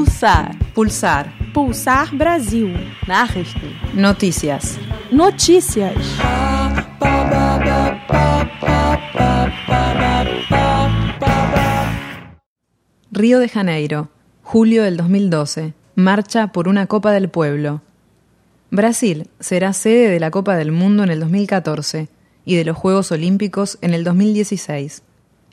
Pulsar. Pulsar. Pulsar Brasil. Nachrichten. Noticias. Notícias. Río de Janeiro, julio del 2012. Marcha por una Copa del Pueblo. Brasil será sede de la Copa del Mundo en el 2014 y de los Juegos Olímpicos en el 2016.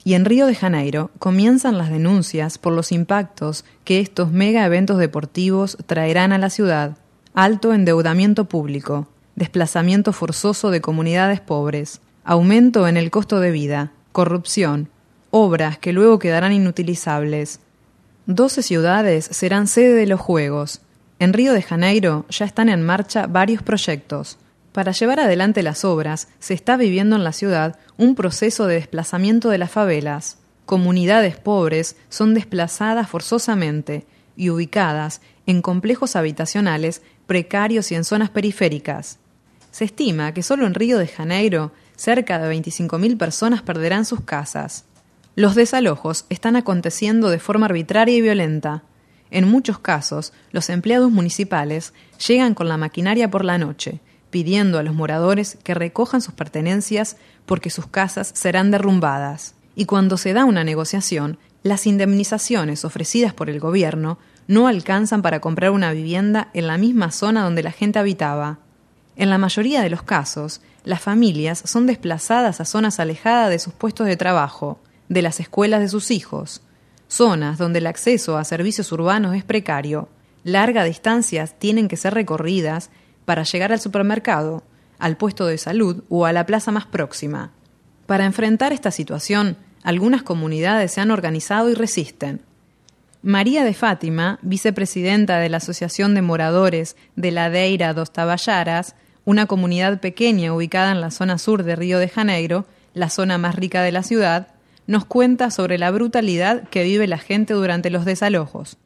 Y en Río de Janeiro comienzan las denuncias por los impactos que estos mega eventos deportivos traerán a la ciudad. Alto endeudamiento público, desplazamiento forzoso de comunidades pobres, aumento en el costo de vida, corrupción, obras que luego quedarán inutilizables. Doce ciudades serán sede de los Juegos. En Río de Janeiro ya están en marcha varios proyectos. Para llevar adelante las obras, se está viviendo en la ciudad un proceso de desplazamiento de las favelas. Comunidades pobres son desplazadas forzosamente y ubicadas en complejos habitacionales precarios y en zonas periféricas. Se estima que solo en Río de Janeiro cerca de 25.000 personas perderán sus casas. Los desalojos están aconteciendo de forma arbitraria y violenta. En muchos casos, los empleados municipales llegan con la maquinaria por la noche, pidiendo a los moradores que recojan sus pertenencias porque sus casas serán derrumbadas. Y cuando se da una negociación, las indemnizaciones ofrecidas por el gobierno no alcanzan para comprar una vivienda en la misma zona donde la gente habitaba. En la mayoría de los casos, las familias son desplazadas a zonas alejadas de sus puestos de trabajo, de las escuelas de sus hijos, zonas donde el acceso a servicios urbanos es precario, largas distancias tienen que ser recorridas para llegar al supermercado, al puesto de salud o a la plaza más próxima. Para enfrentar esta situación, algunas comunidades se han organizado y resisten. María de Fátima, vicepresidenta de la Asociación de Moradores de la Deira dos Taballaras, una comunidad pequeña ubicada en la zona sur de Río de Janeiro, la zona más rica de la ciudad, nos cuenta sobre la brutalidad que vive la gente durante los desalojos.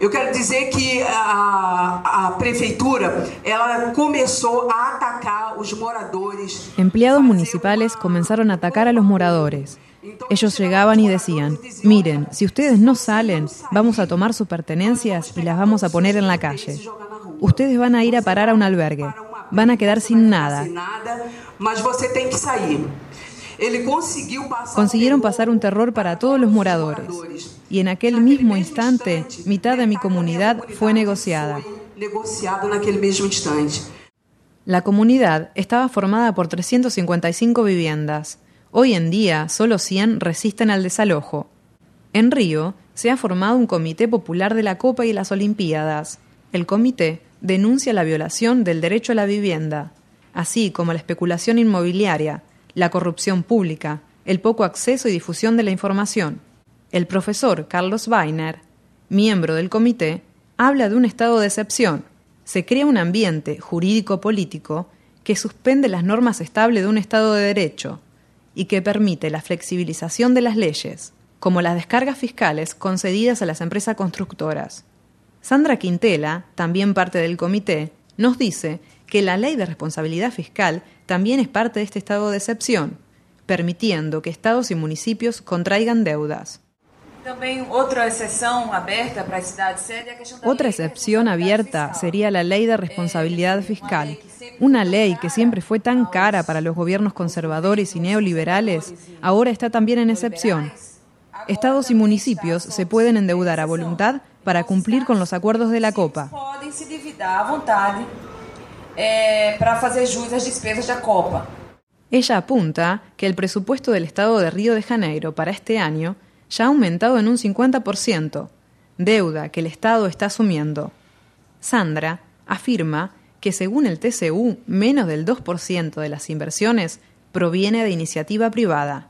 Eu quero dizer que a, a prefeitura ela começou a atacar os moradores. Empleados municipales comenzaron a atacar a los moradores. Ellos llegaban y decían, miren, si ustedes no salen, vamos a tomar sus pertenencias y las vamos a poner en la calle. Ustedes van a ir a parar a un albergue, van a quedar sin nada. Mas você tem que sair. Consiguieron pasar un terror para todos los moradores. Y en aquel mismo instante, mitad de mi comunidad fue negociada. La comunidad estaba formada por 355 viviendas. Hoy en día, solo 100 resisten al desalojo. En Río, se ha formado un comité popular de la Copa y las Olimpiadas. El comité denuncia la violación del derecho a la vivienda, así como la especulación inmobiliaria, la corrupción pública, el poco acceso y difusión de la información. El profesor Carlos Weiner, miembro del comité, habla de un estado de excepción. Se crea un ambiente jurídico-político que suspende las normas estables de un Estado de Derecho y que permite la flexibilización de las leyes, como las descargas fiscales concedidas a las empresas constructoras. Sandra Quintela, también parte del comité, nos dice que la ley de responsabilidad fiscal también es parte de este estado de excepción, permitiendo que estados y municipios contraigan deudas. Otra excepción abierta sería la ley de responsabilidad fiscal, una ley que siempre fue tan cara para los gobiernos conservadores y neoliberales, ahora está también en excepción. Estados y municipios se pueden endeudar a voluntad para cumplir con los acuerdos de la Copa. Para hacer jus às despesas da Copa. Ella apunta que el presupuesto del Estado de Río de Janeiro para este año ya ha aumentado en un 50%, deuda que el Estado está asumiendo. Sandra afirma que según el TCU, menos del 2% de las inversiones proviene de iniciativa privada.